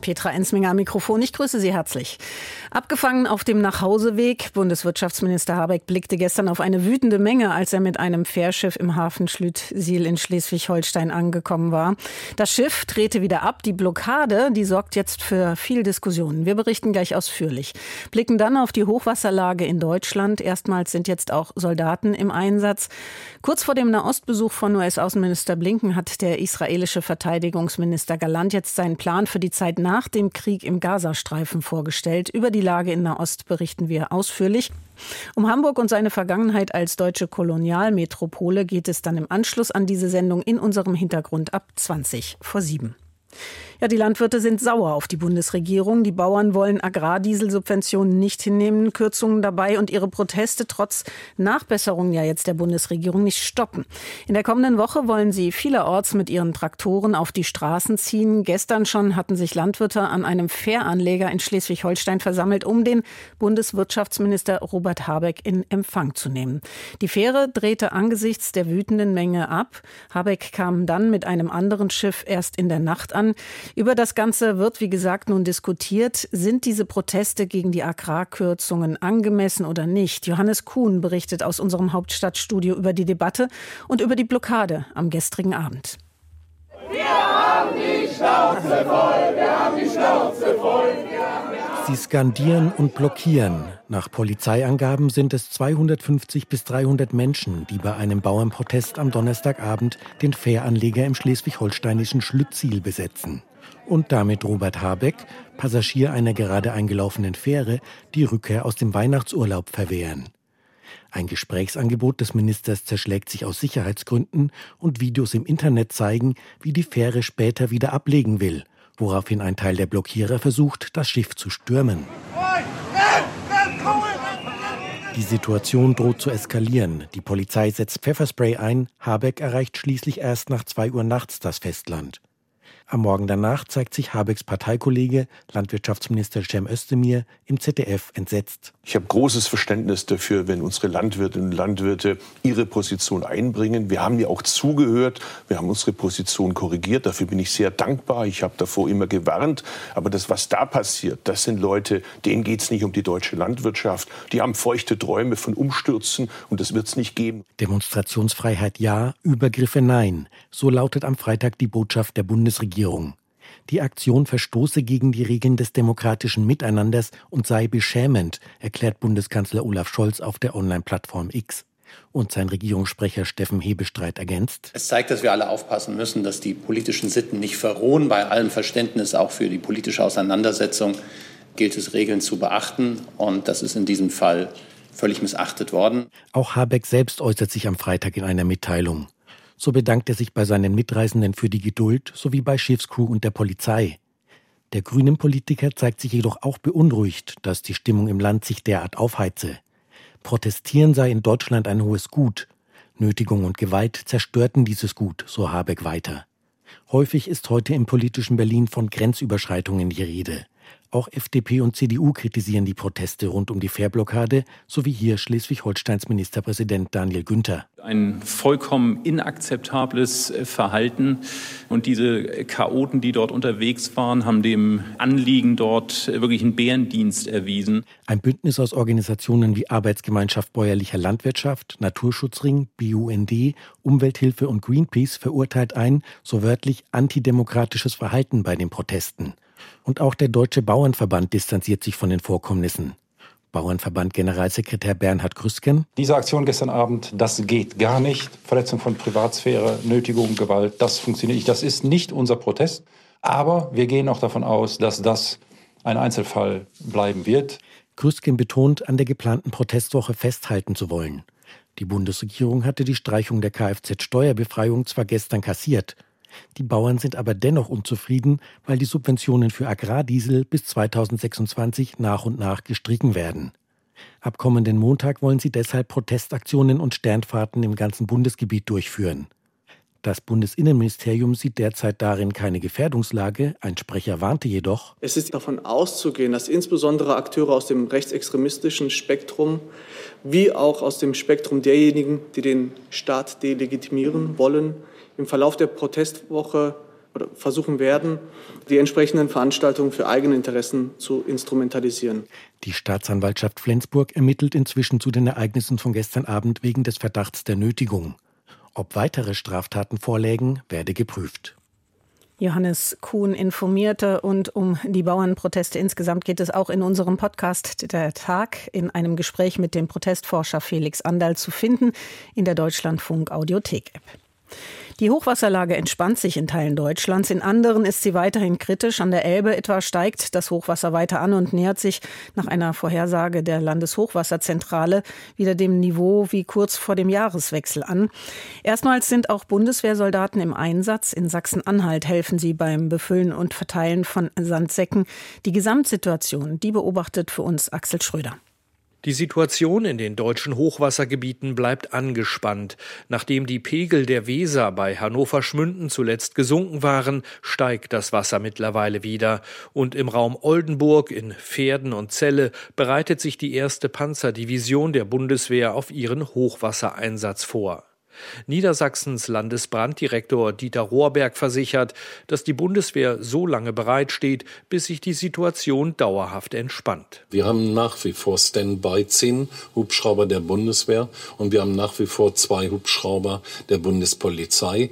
Petra Ensminger am Mikrofon. Ich grüße Sie herzlich. Abgefangen auf dem Nachhauseweg. Bundeswirtschaftsminister Habeck blickte gestern auf eine wütende Menge, als er mit einem Fährschiff im Hafen Schlüttsiel in Schleswig-Holstein angekommen war. Das Schiff drehte wieder ab. Die Blockade, die sorgt jetzt für viel Diskussionen. Wir berichten gleich ausführlich. Blicken dann auf die Hochwasserlage in Deutschland. Erstmals sind jetzt auch Soldaten im Einsatz. Kurz vor dem Nahostbesuch von US-Außenminister Blinken hat der israelische Verteidigungsminister Galant jetzt seinen Plan für die Zeit nach dem Krieg im Gazastreifen vorgestellt. Über die Lage in Nahost berichten wir ausführlich. Um Hamburg und seine Vergangenheit als deutsche Kolonialmetropole geht es dann im Anschluss an diese Sendung in unserem Hintergrund ab 20 vor 7. Ja, die Landwirte sind sauer auf die Bundesregierung. Die Bauern wollen Agrardieselsubventionen nicht hinnehmen, Kürzungen dabei und ihre Proteste trotz Nachbesserungen ja jetzt der Bundesregierung nicht stoppen. In der kommenden Woche wollen sie vielerorts mit ihren Traktoren auf die Straßen ziehen. Gestern schon hatten sich Landwirte an einem Fähranleger in Schleswig-Holstein versammelt, um den Bundeswirtschaftsminister Robert Habeck in Empfang zu nehmen. Die Fähre drehte angesichts der wütenden Menge ab. Habeck kam dann mit einem anderen Schiff erst in der Nacht an. Über das Ganze wird, wie gesagt, nun diskutiert. Sind diese Proteste gegen die Agrarkürzungen angemessen oder nicht? Johannes Kuhn berichtet aus unserem Hauptstadtstudio über die Debatte und über die Blockade am gestrigen Abend. Wir haben die Schnauze voll, wir haben die Schnauze voll. Sie skandieren und blockieren. Nach Polizeiangaben sind es 250 bis 300 Menschen, die bei einem Bauernprotest am Donnerstagabend den Fähranleger im schleswig-holsteinischen Schlütziel besetzen und damit Robert Habeck, Passagier einer gerade eingelaufenen Fähre, die Rückkehr aus dem Weihnachtsurlaub verwehren. Ein Gesprächsangebot des Ministers zerschlägt sich aus Sicherheitsgründen und Videos im Internet zeigen, wie die Fähre später wieder ablegen will, woraufhin ein Teil der Blockierer versucht, das Schiff zu stürmen. Die Situation droht zu eskalieren. Die Polizei setzt Pfefferspray ein. Habeck erreicht schließlich erst nach zwei Uhr nachts das Festland. Am Morgen danach zeigt sich Habecks Parteikollege, Landwirtschaftsminister Cem Özdemir, im ZDF entsetzt. Ich habe großes Verständnis dafür, wenn unsere Landwirtinnen und Landwirte ihre Position einbringen. Wir haben ja auch zugehört, wir haben unsere Position korrigiert. Dafür bin ich sehr dankbar. Ich habe davor immer gewarnt. Aber das, was da passiert, das sind Leute, denen geht es nicht um die deutsche Landwirtschaft. Die haben feuchte Träume von Umstürzen und das wird es nicht geben. Demonstrationsfreiheit ja, Übergriffe nein. So lautet am Freitag die Botschaft der Bundesregierung Regierung. Die Aktion verstoße gegen die Regeln des demokratischen Miteinanders und sei beschämend, erklärt Bundeskanzler Olaf Scholz auf der Online-Plattform X. Und sein Regierungssprecher Steffen Hebestreit ergänzt. Es zeigt, dass wir alle aufpassen müssen, dass die politischen Sitten nicht verrohen. Bei allem Verständnis auch für die politische Auseinandersetzung gilt es, Regeln zu beachten. Und das ist in diesem Fall völlig missachtet worden. Auch Habeck selbst äußert sich am Freitag in einer Mitteilung. So bedankt er sich bei seinen Mitreisenden für die Geduld sowie bei Schiffscrew und der Polizei. Der grünen Politiker zeigt sich jedoch auch beunruhigt, dass die Stimmung im Land sich derart aufheize. Protestieren sei in Deutschland ein hohes Gut. Nötigung und Gewalt zerstörten dieses Gut, so Habeck weiter. Häufig ist heute im politischen Berlin von Grenzüberschreitungen die Rede. Auch FDP und CDU kritisieren die Proteste rund um die Fährblockade, sowie hier Schleswig-Holsteins Ministerpräsident Daniel Günther. Ein vollkommen inakzeptables Verhalten. Und diese Chaoten, die dort unterwegs waren, haben dem Anliegen dort wirklich einen Bärendienst erwiesen. Ein Bündnis aus Organisationen wie Arbeitsgemeinschaft Bäuerlicher Landwirtschaft, Naturschutzring, BUND, Umwelthilfe und Greenpeace verurteilt ein, so wörtlich, antidemokratisches Verhalten bei den Protesten. Und auch der Deutsche Bauernverband distanziert sich von den Vorkommnissen. Bauernverband Generalsekretär Bernhard Grüsken. Diese Aktion gestern Abend, das geht gar nicht. Verletzung von Privatsphäre, Nötigung, Gewalt, das funktioniert nicht. Das ist nicht unser Protest. Aber wir gehen auch davon aus, dass das ein Einzelfall bleiben wird. Grüsken betont, an der geplanten Protestwoche festhalten zu wollen. Die Bundesregierung hatte die Streichung der Kfz-Steuerbefreiung zwar gestern kassiert, die Bauern sind aber dennoch unzufrieden, weil die Subventionen für Agrardiesel bis 2026 nach und nach gestrichen werden. Ab kommenden Montag wollen sie deshalb Protestaktionen und Sternfahrten im ganzen Bundesgebiet durchführen. Das Bundesinnenministerium sieht derzeit darin keine Gefährdungslage. Ein Sprecher warnte jedoch, es ist davon auszugehen, dass insbesondere Akteure aus dem rechtsextremistischen Spektrum wie auch aus dem Spektrum derjenigen, die den Staat delegitimieren wollen, im Verlauf der Protestwoche oder versuchen werden, die entsprechenden Veranstaltungen für eigene Interessen zu instrumentalisieren. Die Staatsanwaltschaft Flensburg ermittelt inzwischen zu den Ereignissen von gestern Abend wegen des Verdachts der Nötigung. Ob weitere Straftaten vorlägen, werde geprüft. Johannes Kuhn informierte und um die Bauernproteste insgesamt geht es auch in unserem Podcast Der Tag in einem Gespräch mit dem Protestforscher Felix Andal zu finden in der Deutschlandfunk Audiothek App. Die Hochwasserlage entspannt sich in Teilen Deutschlands, in anderen ist sie weiterhin kritisch. An der Elbe etwa steigt das Hochwasser weiter an und nähert sich nach einer Vorhersage der Landeshochwasserzentrale wieder dem Niveau wie kurz vor dem Jahreswechsel an. Erstmals sind auch Bundeswehrsoldaten im Einsatz. In Sachsen-Anhalt helfen sie beim Befüllen und Verteilen von Sandsäcken. Die Gesamtsituation, die beobachtet für uns Axel Schröder. Die Situation in den deutschen Hochwassergebieten bleibt angespannt. Nachdem die Pegel der Weser bei Hannover Schmünden zuletzt gesunken waren, steigt das Wasser mittlerweile wieder. Und im Raum Oldenburg, in Pferden und Celle bereitet sich die erste Panzerdivision der Bundeswehr auf ihren Hochwassereinsatz vor. Niedersachsens Landesbranddirektor Dieter Rohrberg versichert, dass die Bundeswehr so lange bereitsteht, bis sich die Situation dauerhaft entspannt. Wir haben nach wie vor Standby zehn Hubschrauber der Bundeswehr und wir haben nach wie vor zwei Hubschrauber der Bundespolizei,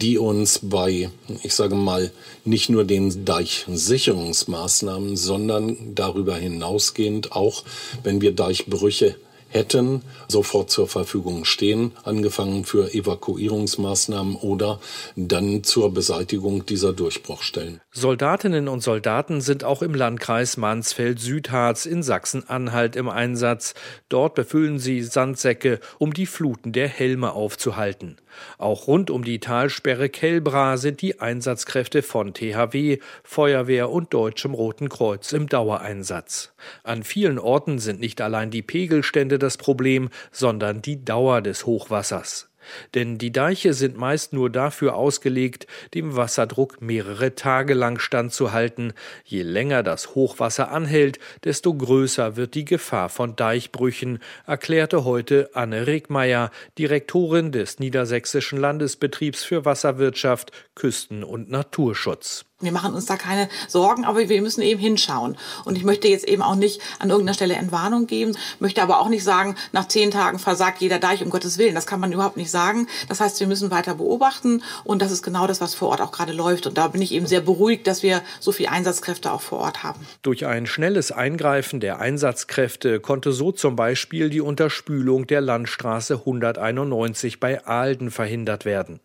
die uns bei, ich sage mal, nicht nur den Deichsicherungsmaßnahmen, sondern darüber hinausgehend auch, wenn wir Deichbrüche hätten sofort zur Verfügung stehen, angefangen für Evakuierungsmaßnahmen oder dann zur Beseitigung dieser Durchbruchstellen. Soldatinnen und Soldaten sind auch im Landkreis Mansfeld-Südharz in Sachsen-Anhalt im Einsatz. Dort befüllen sie Sandsäcke, um die Fluten der Helme aufzuhalten. Auch rund um die Talsperre Kelbra sind die Einsatzkräfte von THW, Feuerwehr und Deutschem Roten Kreuz im Dauereinsatz. An vielen Orten sind nicht allein die Pegelstände das Problem, sondern die Dauer des Hochwassers. Denn die Deiche sind meist nur dafür ausgelegt, dem Wasserdruck mehrere Tage lang standzuhalten. Je länger das Hochwasser anhält, desto größer wird die Gefahr von Deichbrüchen, erklärte heute Anne Regmeier, Direktorin des Niedersächsischen Landesbetriebs für Wasserwirtschaft, Küsten- und Naturschutz. Wir machen uns da keine Sorgen, aber wir müssen eben hinschauen. Und ich möchte jetzt eben auch nicht an irgendeiner Stelle Entwarnung geben, möchte aber auch nicht sagen, nach zehn Tagen versagt jeder Deich, um Gottes Willen. Das kann man überhaupt nicht sagen. Das heißt, wir müssen weiter beobachten und das ist genau das, was vor Ort auch gerade läuft. Und da bin ich eben sehr beruhigt, dass wir so viele Einsatzkräfte auch vor Ort haben. Durch ein schnelles Eingreifen der Einsatzkräfte konnte so zum Beispiel die Unterspülung der Landstraße 191 bei Ahlden verhindert werden.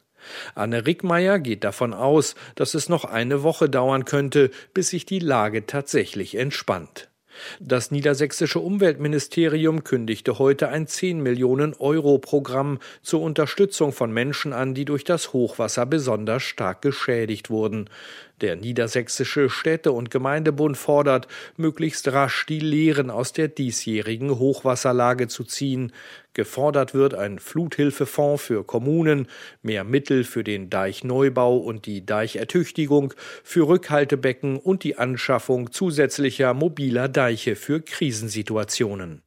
Anne Rickmeier geht davon aus, dass es noch eine Woche dauern könnte, bis sich die Lage tatsächlich entspannt. Das niedersächsische Umweltministerium kündigte heute ein 10 Millionen Euro Programm zur Unterstützung von Menschen an, die durch das Hochwasser besonders stark geschädigt wurden. Der Niedersächsische Städte- und Gemeindebund fordert, möglichst rasch die Lehren aus der diesjährigen Hochwasserlage zu ziehen. Gefordert wird ein Fluthilfefonds für Kommunen, mehr Mittel für den Deichneubau und die Deichertüchtigung, für Rückhaltebecken und die Anschaffung zusätzlicher mobiler Deiche für Krisensituationen.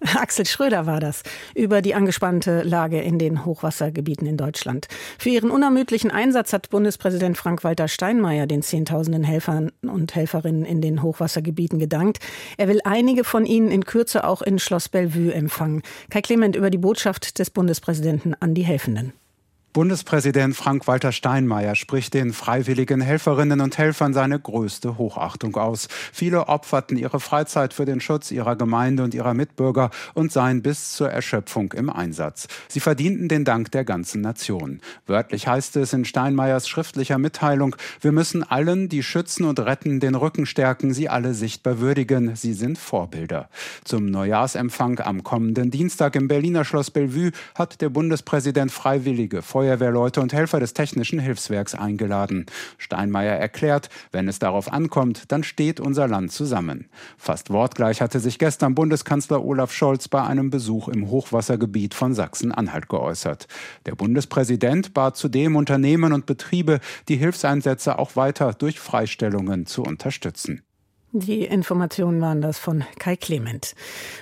Axel Schröder war das über die angespannte Lage in den Hochwassergebieten in Deutschland. Für ihren unermüdlichen Einsatz hat Bundespräsident Frank-Walter Steinmeier den Zehntausenden Helfern und Helferinnen in den Hochwassergebieten gedankt. Er will einige von ihnen in Kürze auch in Schloss Bellevue empfangen. Kai Clement über die Botschaft des Bundespräsidenten an die Helfenden. Bundespräsident Frank-Walter Steinmeier spricht den freiwilligen Helferinnen und Helfern seine größte Hochachtung aus. Viele opferten ihre Freizeit für den Schutz ihrer Gemeinde und ihrer Mitbürger und seien bis zur Erschöpfung im Einsatz. Sie verdienten den Dank der ganzen Nation. Wörtlich heißt es in Steinmeiers schriftlicher Mitteilung, wir müssen allen, die schützen und retten, den Rücken stärken, sie alle sichtbar würdigen. Sie sind Vorbilder. Zum Neujahrsempfang am kommenden Dienstag im Berliner Schloss Bellevue hat der Bundespräsident Freiwillige Feuerwehrleute und Helfer des Technischen Hilfswerks eingeladen. Steinmeier erklärt, wenn es darauf ankommt, dann steht unser Land zusammen. Fast wortgleich hatte sich gestern Bundeskanzler Olaf Scholz bei einem Besuch im Hochwassergebiet von Sachsen-Anhalt geäußert. Der Bundespräsident bat zudem Unternehmen und Betriebe, die Hilfseinsätze auch weiter durch Freistellungen zu unterstützen. Die Informationen waren das von Kai Clement.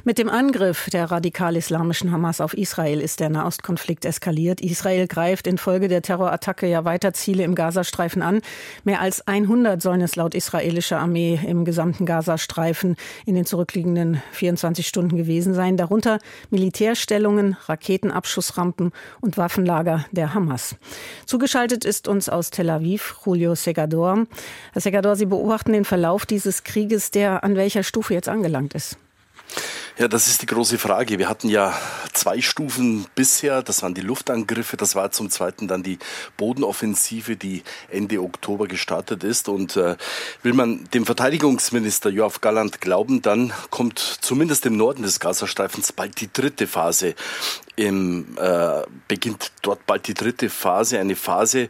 Mit dem Angriff der radikal-islamischen Hamas auf Israel ist der Nahostkonflikt eskaliert. Israel greift infolge der Terrorattacke ja weiter Ziele im Gazastreifen an. Mehr als 100 sollen es laut israelischer Armee im gesamten Gazastreifen in den zurückliegenden 24 Stunden gewesen sein. Darunter Militärstellungen, Raketenabschussrampen und Waffenlager der Hamas. Zugeschaltet ist uns aus Tel Aviv Julio Segador. Herr Segador, Sie beobachten den Verlauf dieses Krieges Krieges, der an welcher Stufe jetzt angelangt ist? Ja, das ist die große Frage. Wir hatten ja zwei Stufen bisher. Das waren die Luftangriffe. Das war zum Zweiten dann die Bodenoffensive, die Ende Oktober gestartet ist. Und äh, will man dem Verteidigungsminister Joachim Galland glauben, dann kommt zumindest im Norden des Gazastreifens bald die dritte Phase. Im, äh, beginnt dort bald die dritte Phase, eine Phase,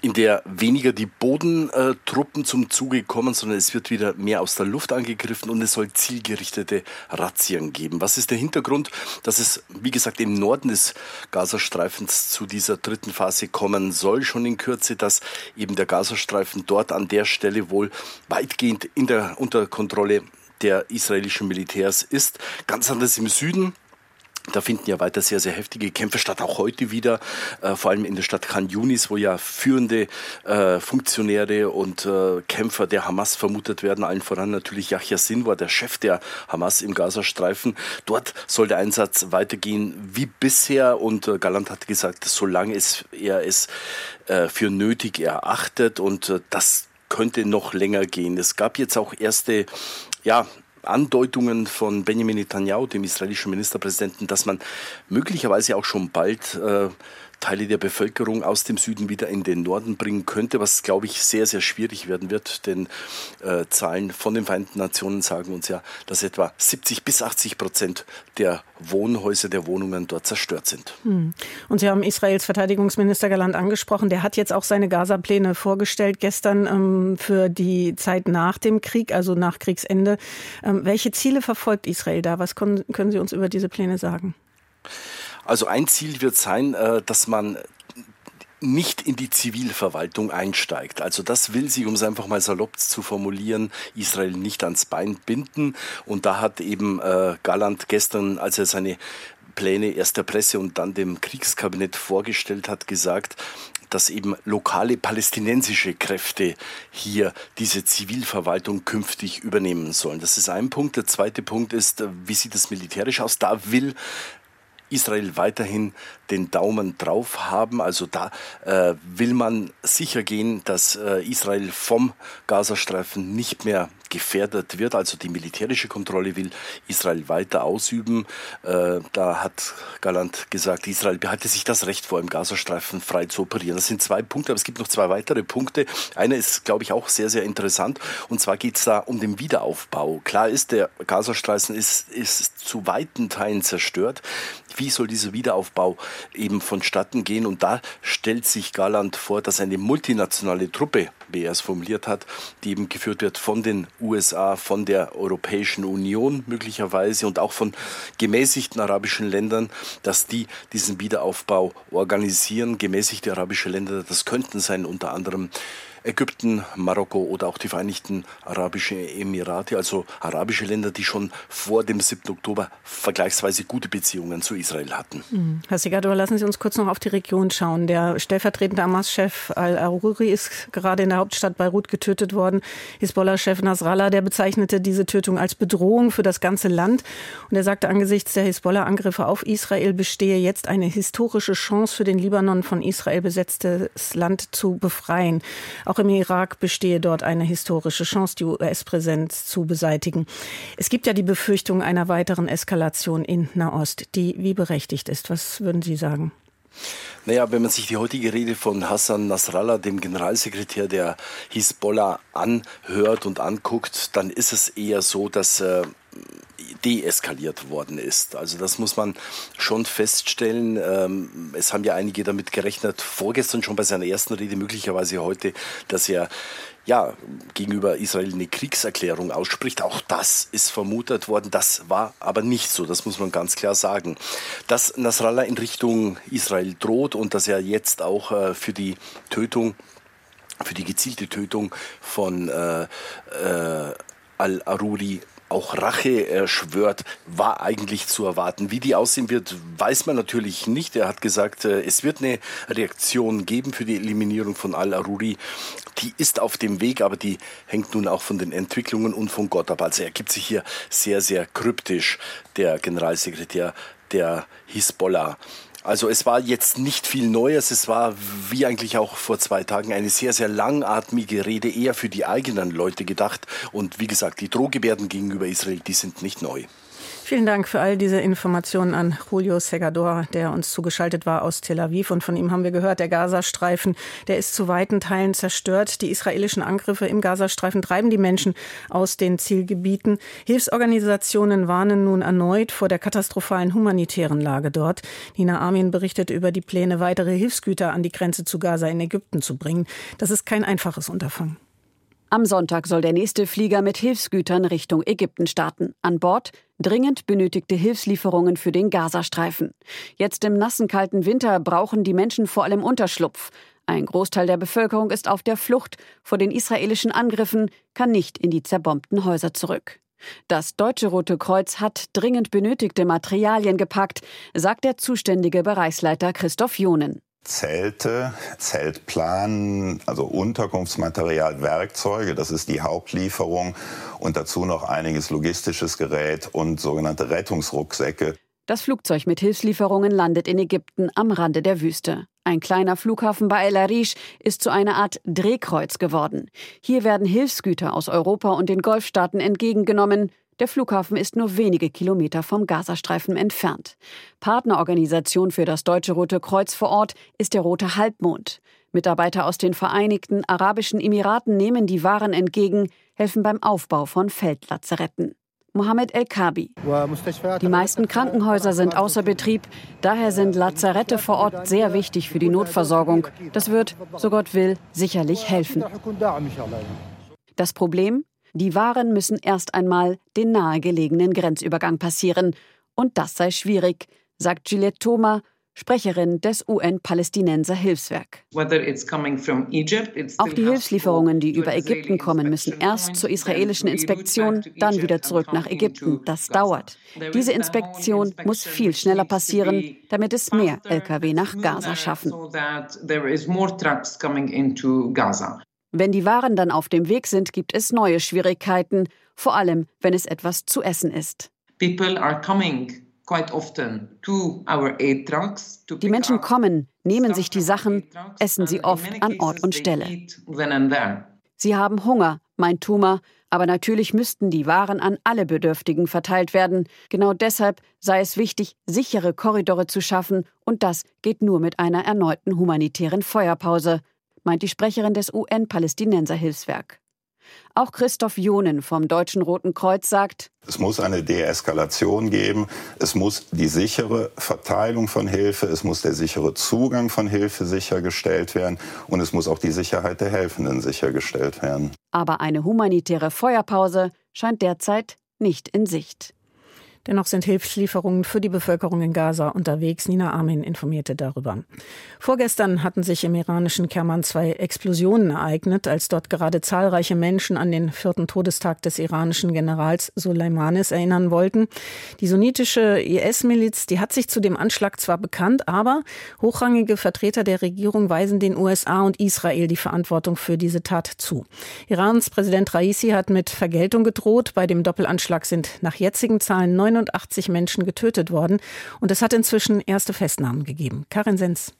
in der weniger die Bodentruppen zum Zuge kommen, sondern es wird wieder mehr aus der Luft angegriffen und es soll zielgerichtete Razzien geben. Was ist der Hintergrund? Dass es, wie gesagt, im Norden des Gazastreifens zu dieser dritten Phase kommen soll, schon in Kürze, dass eben der Gazastreifen dort an der Stelle wohl weitgehend in der Unterkontrolle der israelischen Militärs ist. Ganz anders im Süden. Da finden ja weiter sehr, sehr heftige Kämpfe statt, auch heute wieder, äh, vor allem in der Stadt Khan Yunis, wo ja führende äh, Funktionäre und äh, Kämpfer der Hamas vermutet werden, allen voran natürlich Yahya Sinwar, der Chef der Hamas im Gazastreifen. Dort soll der Einsatz weitergehen wie bisher und äh, Galant hat gesagt, solange es, er es äh, für nötig erachtet und äh, das könnte noch länger gehen. Es gab jetzt auch erste ja, Andeutungen von Benjamin Netanyahu, dem israelischen Ministerpräsidenten, dass man möglicherweise auch schon bald äh, Teile der Bevölkerung aus dem Süden wieder in den Norden bringen könnte, was, glaube ich, sehr, sehr schwierig werden wird, denn äh, Zahlen von den Vereinten Nationen sagen uns ja, dass etwa 70 bis 80 Prozent der Wohnhäuser, der Wohnungen dort zerstört sind. Hm. Und Sie haben Israels Verteidigungsminister Galant angesprochen, der hat jetzt auch seine Gaza-Pläne vorgestellt gestern ähm, für die Zeit nach dem Krieg, also nach Kriegsende. Ähm, welche Ziele verfolgt Israel da? Was können, können Sie uns über diese Pläne sagen? Also ein Ziel wird sein, äh, dass man nicht in die Zivilverwaltung einsteigt. Also das will sie, um es einfach mal salopp zu formulieren, Israel nicht ans Bein binden. Und da hat eben äh, Galland gestern, als er seine Pläne erst der Presse und dann dem Kriegskabinett vorgestellt hat, gesagt, dass eben lokale palästinensische Kräfte hier diese Zivilverwaltung künftig übernehmen sollen. Das ist ein Punkt. Der zweite Punkt ist, äh, wie sieht es militärisch aus? Da will Israel weiterhin den Daumen drauf haben. Also da äh, will man sicher gehen, dass äh, Israel vom Gazastreifen nicht mehr gefährdet wird. Also die militärische Kontrolle will Israel weiter ausüben. Äh, da hat Galant gesagt, Israel behalte sich das Recht vor, im Gazastreifen frei zu operieren. Das sind zwei Punkte, aber es gibt noch zwei weitere Punkte. Einer ist, glaube ich, auch sehr, sehr interessant. Und zwar geht es da um den Wiederaufbau. Klar ist, der Gazastreifen ist, ist zu weiten Teilen zerstört. Wie soll dieser Wiederaufbau eben vonstatten gehen? Und da stellt sich Galant vor, dass eine multinationale Truppe, wie er es formuliert hat, die eben geführt wird von den USA, von der Europäischen Union möglicherweise und auch von gemäßigten arabischen Ländern, dass die diesen Wiederaufbau organisieren. Gemäßigte arabische Länder, das könnten sein unter anderem Ägypten, Marokko oder auch die Vereinigten Arabischen Emirate, also arabische Länder, die schon vor dem 7. Oktober vergleichsweise gute Beziehungen zu Israel hatten. Mhm. Herr Segador, lassen Sie uns kurz noch auf die Region schauen. Der stellvertretende Hamas-Chef Al-Aruri ist gerade in der Hauptstadt Beirut getötet worden. Hisbollah-Chef Nasrallah, der bezeichnete diese Tötung als Bedrohung für das ganze Land. Und er sagte, angesichts der Hisbollah-Angriffe auf Israel bestehe jetzt eine historische Chance für den Libanon von Israel besetztes Land zu befreien. Auch im Irak bestehe dort eine historische Chance, die US-Präsenz zu beseitigen. Es gibt ja die Befürchtung einer weiteren Eskalation in Nahost, die wie berechtigt ist. Was würden Sie sagen? Naja, wenn man sich die heutige Rede von Hassan Nasrallah, dem Generalsekretär der Hisbollah, anhört und anguckt, dann ist es eher so, dass äh, deeskaliert worden ist. Also das muss man schon feststellen. Ähm, es haben ja einige damit gerechnet, vorgestern schon bei seiner ersten Rede, möglicherweise heute, dass er ja, gegenüber Israel eine Kriegserklärung ausspricht. Auch das ist vermutet worden. Das war aber nicht so. Das muss man ganz klar sagen. Dass Nasrallah in Richtung Israel droht und dass er jetzt auch äh, für die Tötung für die gezielte Tötung von äh, äh, Al-Aruri auch Rache äh, schwört, war eigentlich zu erwarten. Wie die aussehen wird, weiß man natürlich nicht. Er hat gesagt, äh, es wird eine Reaktion geben für die Eliminierung von Al-Aruri. Die ist auf dem Weg, aber die hängt nun auch von den Entwicklungen und von Gott ab. Also er gibt sich hier sehr, sehr kryptisch, der Generalsekretär der Hisbollah. Also es war jetzt nicht viel Neues. Es war wie eigentlich auch vor zwei Tagen eine sehr, sehr langatmige Rede, eher für die eigenen Leute gedacht. Und wie gesagt, die Drohgebärden gegenüber Israel, die sind nicht neu. Vielen Dank für all diese Informationen an Julio Segador, der uns zugeschaltet war aus Tel Aviv. Und von ihm haben wir gehört, der Gazastreifen, der ist zu weiten Teilen zerstört. Die israelischen Angriffe im Gazastreifen treiben die Menschen aus den Zielgebieten. Hilfsorganisationen warnen nun erneut vor der katastrophalen humanitären Lage dort. Nina Armin berichtet über die Pläne, weitere Hilfsgüter an die Grenze zu Gaza in Ägypten zu bringen. Das ist kein einfaches Unterfangen. Am Sonntag soll der nächste Flieger mit Hilfsgütern Richtung Ägypten starten. An Bord dringend benötigte Hilfslieferungen für den Gazastreifen. Jetzt im nassen, kalten Winter brauchen die Menschen vor allem Unterschlupf. Ein Großteil der Bevölkerung ist auf der Flucht vor den israelischen Angriffen, kann nicht in die zerbombten Häuser zurück. Das Deutsche Rote Kreuz hat dringend benötigte Materialien gepackt, sagt der zuständige Bereichsleiter Christoph Jonen. Zelte, Zeltplan, also Unterkunftsmaterial, Werkzeuge, das ist die Hauptlieferung und dazu noch einiges logistisches Gerät und sogenannte Rettungsrucksäcke. Das Flugzeug mit Hilfslieferungen landet in Ägypten am Rande der Wüste. Ein kleiner Flughafen bei El Arish ist zu einer Art Drehkreuz geworden. Hier werden Hilfsgüter aus Europa und den Golfstaaten entgegengenommen, der Flughafen ist nur wenige Kilometer vom Gazastreifen entfernt. Partnerorganisation für das Deutsche Rote Kreuz vor Ort ist der Rote Halbmond. Mitarbeiter aus den Vereinigten Arabischen Emiraten nehmen die Waren entgegen, helfen beim Aufbau von Feldlazaretten. Mohammed El-Kabi. Die meisten Krankenhäuser sind außer Betrieb, daher sind Lazarette vor Ort sehr wichtig für die Notversorgung. Das wird, so Gott will, sicherlich helfen. Das Problem? Die Waren müssen erst einmal den nahegelegenen Grenzübergang passieren. Und das sei schwierig, sagt Gillette Thoma, Sprecherin des UN-Palästinenser Hilfswerk. Auch die Hilfslieferungen, die über Ägypten kommen, müssen erst zur israelischen Inspektion, dann wieder zurück nach Ägypten. Das dauert. Diese Inspektion muss viel schneller passieren, damit es mehr Lkw nach Gaza schaffen. Wenn die Waren dann auf dem Weg sind, gibt es neue Schwierigkeiten, vor allem wenn es etwas zu essen ist. Die Menschen kommen, nehmen sich die Sachen, essen sie oft an Ort und Stelle. Sie haben Hunger, meint Tuma, aber natürlich müssten die Waren an alle Bedürftigen verteilt werden. Genau deshalb sei es wichtig, sichere Korridore zu schaffen, und das geht nur mit einer erneuten humanitären Feuerpause meint die Sprecherin des UN-Palästinenser-Hilfswerk. Auch Christoph Jonen vom Deutschen Roten Kreuz sagt, es muss eine Deeskalation geben, es muss die sichere Verteilung von Hilfe, es muss der sichere Zugang von Hilfe sichergestellt werden und es muss auch die Sicherheit der Helfenden sichergestellt werden. Aber eine humanitäre Feuerpause scheint derzeit nicht in Sicht. Dennoch sind Hilfslieferungen für die Bevölkerung in Gaza unterwegs. Nina Armin informierte darüber. Vorgestern hatten sich im iranischen Kerman zwei Explosionen ereignet, als dort gerade zahlreiche Menschen an den vierten Todestag des iranischen Generals Soleimanis erinnern wollten. Die sunnitische IS-Miliz, die hat sich zu dem Anschlag zwar bekannt, aber hochrangige Vertreter der Regierung weisen den USA und Israel die Verantwortung für diese Tat zu. Irans Präsident Raisi hat mit Vergeltung gedroht. Bei dem Doppelanschlag sind nach jetzigen Zahlen 89 Menschen getötet worden und es hat inzwischen erste Festnahmen gegeben. Karin Sens.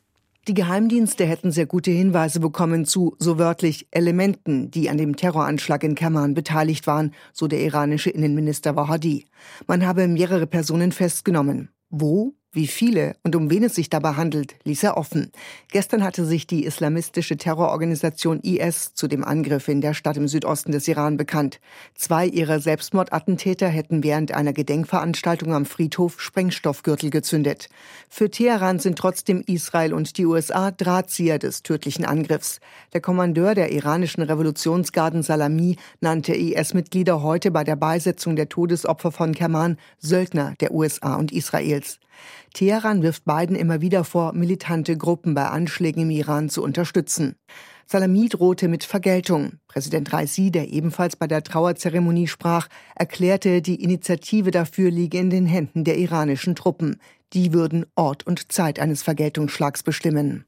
Die Geheimdienste hätten sehr gute Hinweise bekommen zu, so wörtlich, Elementen, die an dem Terroranschlag in Kerman beteiligt waren, so der iranische Innenminister Wahadi. Man habe mehrere Personen festgenommen. Wo? Wie viele und um wen es sich dabei handelt, ließ er offen. Gestern hatte sich die islamistische Terrororganisation IS zu dem Angriff in der Stadt im Südosten des Iran bekannt. Zwei ihrer Selbstmordattentäter hätten während einer Gedenkveranstaltung am Friedhof Sprengstoffgürtel gezündet. Für Teheran sind trotzdem Israel und die USA Drahtzieher des tödlichen Angriffs. Der Kommandeur der iranischen Revolutionsgarden Salami nannte IS-Mitglieder heute bei der Beisetzung der Todesopfer von Kerman Söldner der USA und Israels. Teheran wirft beiden immer wieder vor, militante Gruppen bei Anschlägen im Iran zu unterstützen. Salami drohte mit Vergeltung. Präsident Raisi, der ebenfalls bei der Trauerzeremonie sprach, erklärte, die Initiative dafür liege in den Händen der iranischen Truppen. Die würden Ort und Zeit eines Vergeltungsschlags bestimmen.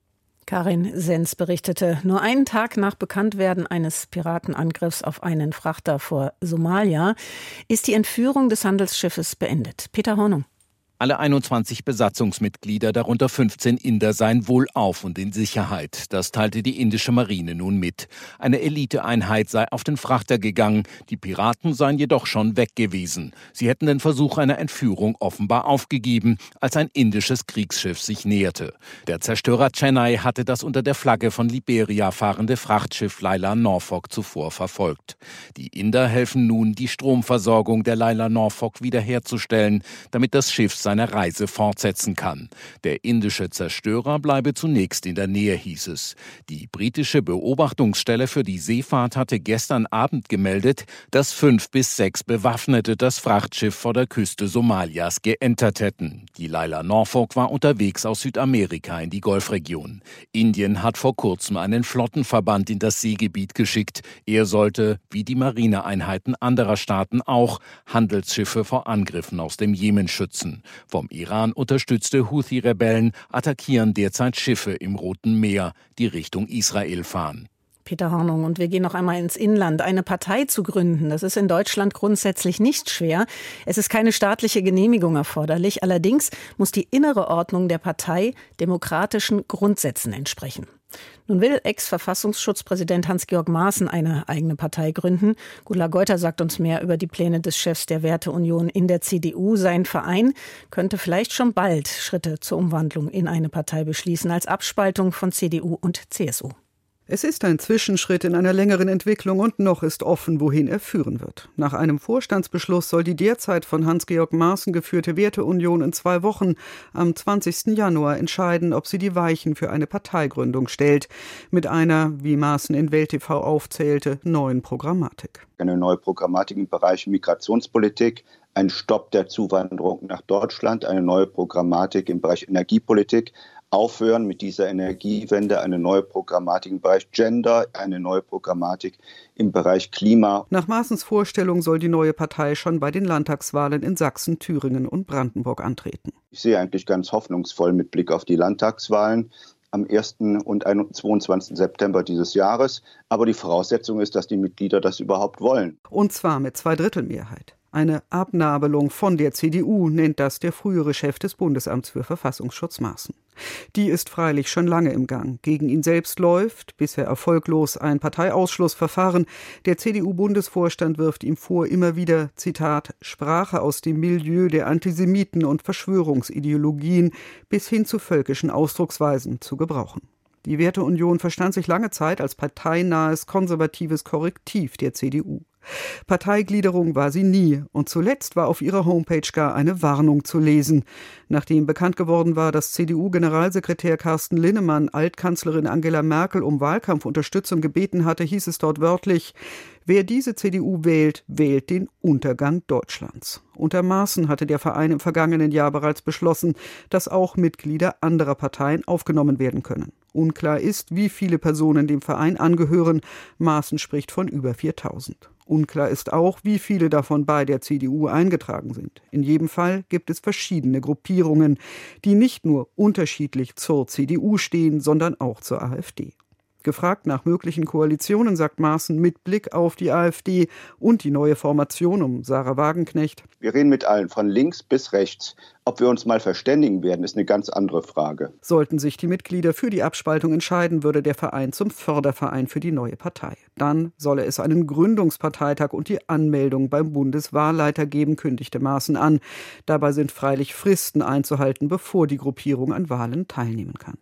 Karin Sens berichtete, nur einen Tag nach Bekanntwerden eines Piratenangriffs auf einen Frachter vor Somalia ist die Entführung des Handelsschiffes beendet. Peter Hornung. Alle 21 Besatzungsmitglieder, darunter 15 Inder, seien wohlauf und in Sicherheit. Das teilte die indische Marine nun mit. Eine Eliteeinheit sei auf den Frachter gegangen. Die Piraten seien jedoch schon weg gewesen. Sie hätten den Versuch einer Entführung offenbar aufgegeben, als ein indisches Kriegsschiff sich näherte. Der Zerstörer Chennai hatte das unter der Flagge von Liberia fahrende Frachtschiff Laila Norfolk zuvor verfolgt. Die Inder helfen nun, die Stromversorgung der Laila Norfolk wiederherzustellen, damit das Schiff seine Reise fortsetzen kann. Der indische Zerstörer bleibe zunächst in der Nähe, hieß es. Die britische Beobachtungsstelle für die Seefahrt hatte gestern Abend gemeldet, dass fünf bis sechs Bewaffnete das Frachtschiff vor der Küste Somalias geentert hätten. Die Laila Norfolk war unterwegs aus Südamerika in die Golfregion. Indien hat vor kurzem einen Flottenverband in das Seegebiet geschickt. Er sollte, wie die Marineeinheiten anderer Staaten auch, Handelsschiffe vor Angriffen aus dem Jemen schützen. Vom Iran unterstützte Houthi-Rebellen attackieren derzeit Schiffe im Roten Meer, die Richtung Israel fahren. Peter Hornung. Und wir gehen noch einmal ins Inland. Eine Partei zu gründen, das ist in Deutschland grundsätzlich nicht schwer. Es ist keine staatliche Genehmigung erforderlich. Allerdings muss die innere Ordnung der Partei demokratischen Grundsätzen entsprechen. Nun will Ex-Verfassungsschutzpräsident Hans-Georg Maaßen eine eigene Partei gründen. Gula Geuter sagt uns mehr über die Pläne des Chefs der Werteunion in der CDU. Sein Verein könnte vielleicht schon bald Schritte zur Umwandlung in eine Partei beschließen, als Abspaltung von CDU und CSU. Es ist ein Zwischenschritt in einer längeren Entwicklung und noch ist offen, wohin er führen wird. Nach einem Vorstandsbeschluss soll die derzeit von Hans-Georg Maaßen geführte Werteunion in zwei Wochen am 20. Januar entscheiden, ob sie die Weichen für eine Parteigründung stellt. Mit einer, wie Maaßen in Welt TV aufzählte, neuen Programmatik. Eine neue Programmatik im Bereich Migrationspolitik, ein Stopp der Zuwanderung nach Deutschland, eine neue Programmatik im Bereich Energiepolitik, aufhören mit dieser Energiewende, eine neue Programmatik im Bereich Gender, eine neue Programmatik im Bereich Klima. Nach Maaßens Vorstellung soll die neue Partei schon bei den Landtagswahlen in Sachsen, Thüringen und Brandenburg antreten. Ich sehe eigentlich ganz hoffnungsvoll mit Blick auf die Landtagswahlen am 1. und 22. September dieses Jahres. Aber die Voraussetzung ist, dass die Mitglieder das überhaupt wollen. Und zwar mit Zweidrittelmehrheit. Eine Abnabelung von der CDU nennt das der frühere Chef des Bundesamts für Verfassungsschutz Maaßen. Die ist freilich schon lange im Gang. Gegen ihn selbst läuft, bisher erfolglos, ein Parteiausschlussverfahren. Der CDU-Bundesvorstand wirft ihm vor, immer wieder, Zitat, Sprache aus dem Milieu der Antisemiten und Verschwörungsideologien bis hin zu völkischen Ausdrucksweisen zu gebrauchen. Die Werteunion verstand sich lange Zeit als parteinahes konservatives Korrektiv der CDU. Parteigliederung war sie nie und zuletzt war auf ihrer Homepage gar eine Warnung zu lesen. Nachdem bekannt geworden war, dass CDU-Generalsekretär Carsten Linnemann Altkanzlerin Angela Merkel um Wahlkampfunterstützung gebeten hatte, hieß es dort wörtlich, wer diese CDU wählt, wählt den Untergang Deutschlands. Unter Maßen hatte der Verein im vergangenen Jahr bereits beschlossen, dass auch Mitglieder anderer Parteien aufgenommen werden können. Unklar ist, wie viele Personen dem Verein angehören. Maaßen spricht von über 4000. Unklar ist auch, wie viele davon bei der CDU eingetragen sind. In jedem Fall gibt es verschiedene Gruppierungen, die nicht nur unterschiedlich zur CDU stehen, sondern auch zur AfD. Gefragt nach möglichen Koalitionen sagt Maaßen mit Blick auf die AfD und die neue Formation um Sarah Wagenknecht. Wir reden mit allen, von links bis rechts. Ob wir uns mal verständigen werden, ist eine ganz andere Frage. Sollten sich die Mitglieder für die Abspaltung entscheiden, würde der Verein zum Förderverein für die neue Partei. Dann solle es einen Gründungsparteitag und die Anmeldung beim Bundeswahlleiter geben, kündigte Maaßen an. Dabei sind freilich Fristen einzuhalten, bevor die Gruppierung an Wahlen teilnehmen kann.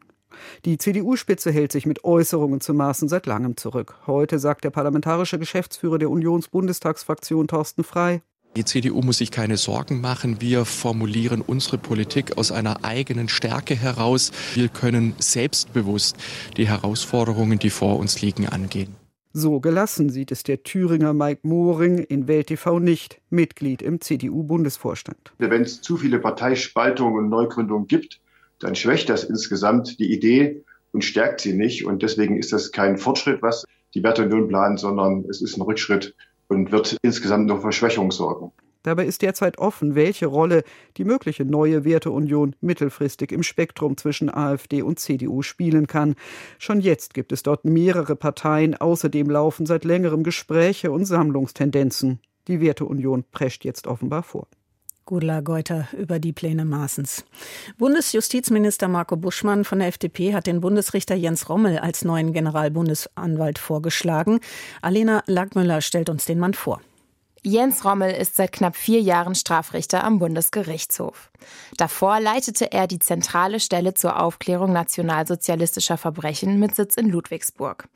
Die CDU-Spitze hält sich mit Äußerungen zu Maßen seit langem zurück. Heute sagt der parlamentarische Geschäftsführer der Unionsbundestagsfraktion Thorsten Frei, die CDU muss sich keine Sorgen machen. Wir formulieren unsere Politik aus einer eigenen Stärke heraus. Wir können selbstbewusst die Herausforderungen, die vor uns liegen, angehen. So gelassen sieht es der Thüringer Mike Mohring in Welt TV nicht, Mitglied im CDU-Bundesvorstand. Wenn es zu viele Parteispaltungen und Neugründungen gibt, dann schwächt das insgesamt die Idee und stärkt sie nicht. Und deswegen ist das kein Fortschritt, was die Werteunion plant, sondern es ist ein Rückschritt und wird insgesamt nur für Schwächung sorgen. Dabei ist derzeit offen, welche Rolle die mögliche neue Werteunion mittelfristig im Spektrum zwischen AfD und CDU spielen kann. Schon jetzt gibt es dort mehrere Parteien, außerdem laufen seit längerem Gespräche und Sammlungstendenzen. Die Werteunion prescht jetzt offenbar vor. Gudla Geuter über die Pläne Maaßens. Bundesjustizminister Marco Buschmann von der FDP hat den Bundesrichter Jens Rommel als neuen Generalbundesanwalt vorgeschlagen. Alena Lackmüller stellt uns den Mann vor. Jens Rommel ist seit knapp vier Jahren Strafrichter am Bundesgerichtshof. Davor leitete er die zentrale Stelle zur Aufklärung nationalsozialistischer Verbrechen mit Sitz in Ludwigsburg.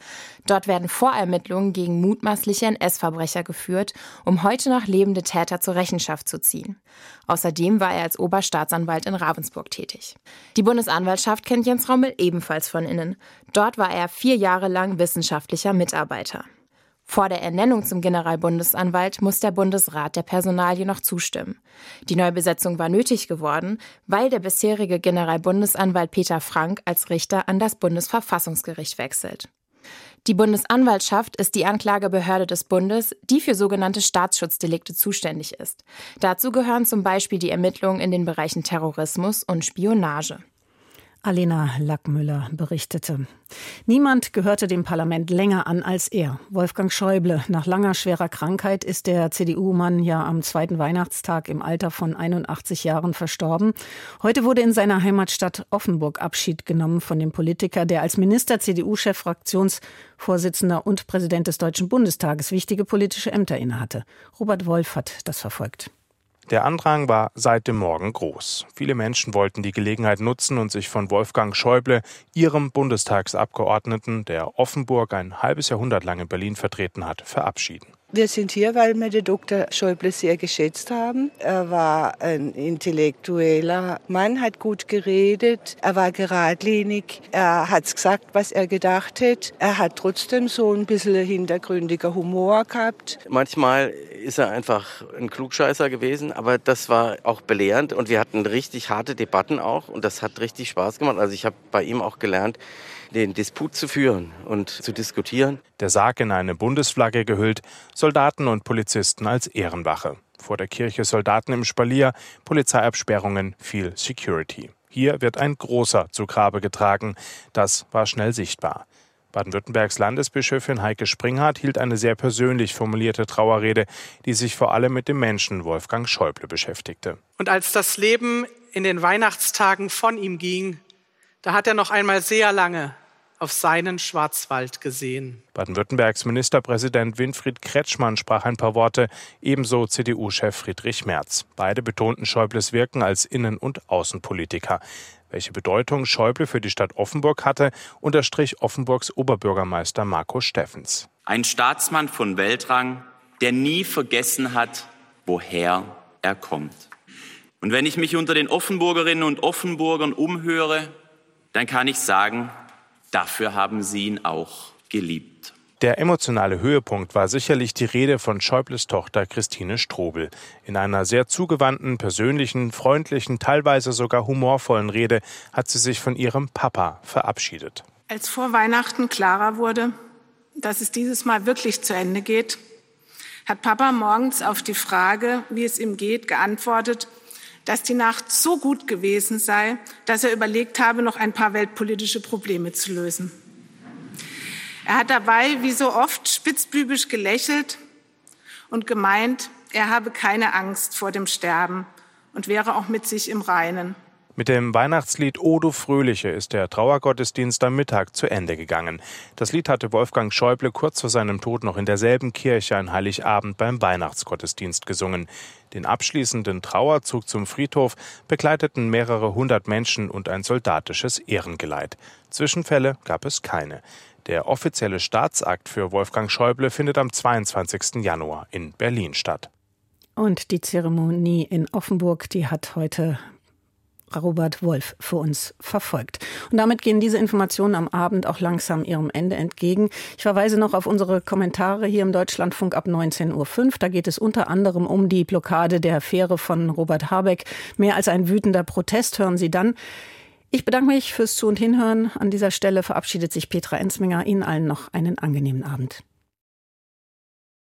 Dort werden Vorermittlungen gegen mutmaßliche NS-Verbrecher geführt, um heute noch lebende Täter zur Rechenschaft zu ziehen. Außerdem war er als Oberstaatsanwalt in Ravensburg tätig. Die Bundesanwaltschaft kennt Jens Rommel ebenfalls von innen. Dort war er vier Jahre lang wissenschaftlicher Mitarbeiter. Vor der Ernennung zum Generalbundesanwalt muss der Bundesrat der Personalie noch zustimmen. Die Neubesetzung war nötig geworden, weil der bisherige Generalbundesanwalt Peter Frank als Richter an das Bundesverfassungsgericht wechselt. Die Bundesanwaltschaft ist die Anklagebehörde des Bundes, die für sogenannte Staatsschutzdelikte zuständig ist. Dazu gehören zum Beispiel die Ermittlungen in den Bereichen Terrorismus und Spionage. Alena Lackmüller berichtete. Niemand gehörte dem Parlament länger an als er. Wolfgang Schäuble. Nach langer schwerer Krankheit ist der CDU-Mann ja am zweiten Weihnachtstag im Alter von 81 Jahren verstorben. Heute wurde in seiner Heimatstadt Offenburg Abschied genommen von dem Politiker, der als Minister, CDU-Chef, Fraktionsvorsitzender und Präsident des Deutschen Bundestages wichtige politische Ämter innehatte. Robert Wolf hat das verfolgt. Der Andrang war seit dem Morgen groß. Viele Menschen wollten die Gelegenheit nutzen und sich von Wolfgang Schäuble, ihrem Bundestagsabgeordneten, der Offenburg ein halbes Jahrhundert lang in Berlin vertreten hat, verabschieden. Wir sind hier, weil wir den Dr. Schäuble sehr geschätzt haben. Er war ein intellektueller Mann, hat gut geredet, er war geradlinig, er hat gesagt, was er gedacht hat. Er hat trotzdem so ein bisschen hintergründiger Humor gehabt. Manchmal ist er einfach ein Klugscheißer gewesen, aber das war auch belehrend und wir hatten richtig harte Debatten auch und das hat richtig Spaß gemacht. Also ich habe bei ihm auch gelernt, den Disput zu führen und zu diskutieren. Der Sarg in eine Bundesflagge gehüllt, Soldaten und Polizisten als Ehrenwache. Vor der Kirche Soldaten im Spalier, Polizeiabsperrungen, viel Security. Hier wird ein großer zu Grabe getragen. Das war schnell sichtbar. Baden-Württembergs Landesbischöfin Heike Springhardt hielt eine sehr persönlich formulierte Trauerrede, die sich vor allem mit dem Menschen Wolfgang Schäuble beschäftigte. Und als das Leben in den Weihnachtstagen von ihm ging, da hat er noch einmal sehr lange auf seinen Schwarzwald gesehen. Baden-Württembergs Ministerpräsident Winfried Kretschmann sprach ein paar Worte, ebenso CDU-Chef Friedrich Merz. Beide betonten Schäubles Wirken als Innen- und Außenpolitiker. Welche Bedeutung Schäuble für die Stadt Offenburg hatte, unterstrich Offenburgs Oberbürgermeister Marco Steffens. Ein Staatsmann von Weltrang, der nie vergessen hat, woher er kommt. Und wenn ich mich unter den Offenburgerinnen und Offenburgern umhöre, dann kann ich sagen, Dafür haben sie ihn auch geliebt. Der emotionale Höhepunkt war sicherlich die Rede von Schäubles Tochter Christine Strobel. In einer sehr zugewandten, persönlichen, freundlichen, teilweise sogar humorvollen Rede hat sie sich von ihrem Papa verabschiedet. Als vor Weihnachten klarer wurde, dass es dieses Mal wirklich zu Ende geht, hat Papa morgens auf die Frage, wie es ihm geht, geantwortet, dass die Nacht so gut gewesen sei, dass er überlegt habe, noch ein paar weltpolitische Probleme zu lösen. Er hat dabei, wie so oft, spitzbübisch gelächelt und gemeint, er habe keine Angst vor dem Sterben und wäre auch mit sich im Reinen. Mit dem Weihnachtslied O du Fröhliche ist der Trauergottesdienst am Mittag zu Ende gegangen. Das Lied hatte Wolfgang Schäuble kurz vor seinem Tod noch in derselben Kirche an Heiligabend beim Weihnachtsgottesdienst gesungen. Den abschließenden Trauerzug zum Friedhof begleiteten mehrere hundert Menschen und ein soldatisches Ehrengeleit. Zwischenfälle gab es keine. Der offizielle Staatsakt für Wolfgang Schäuble findet am 22. Januar in Berlin statt. Und die Zeremonie in Offenburg, die hat heute Robert Wolf für uns verfolgt. Und damit gehen diese Informationen am Abend auch langsam ihrem Ende entgegen. Ich verweise noch auf unsere Kommentare hier im Deutschlandfunk ab 19.05 Uhr. Da geht es unter anderem um die Blockade der Fähre von Robert Habeck. Mehr als ein wütender Protest hören Sie dann. Ich bedanke mich fürs Zu- und Hinhören. An dieser Stelle verabschiedet sich Petra Ensminger. Ihnen allen noch einen angenehmen Abend.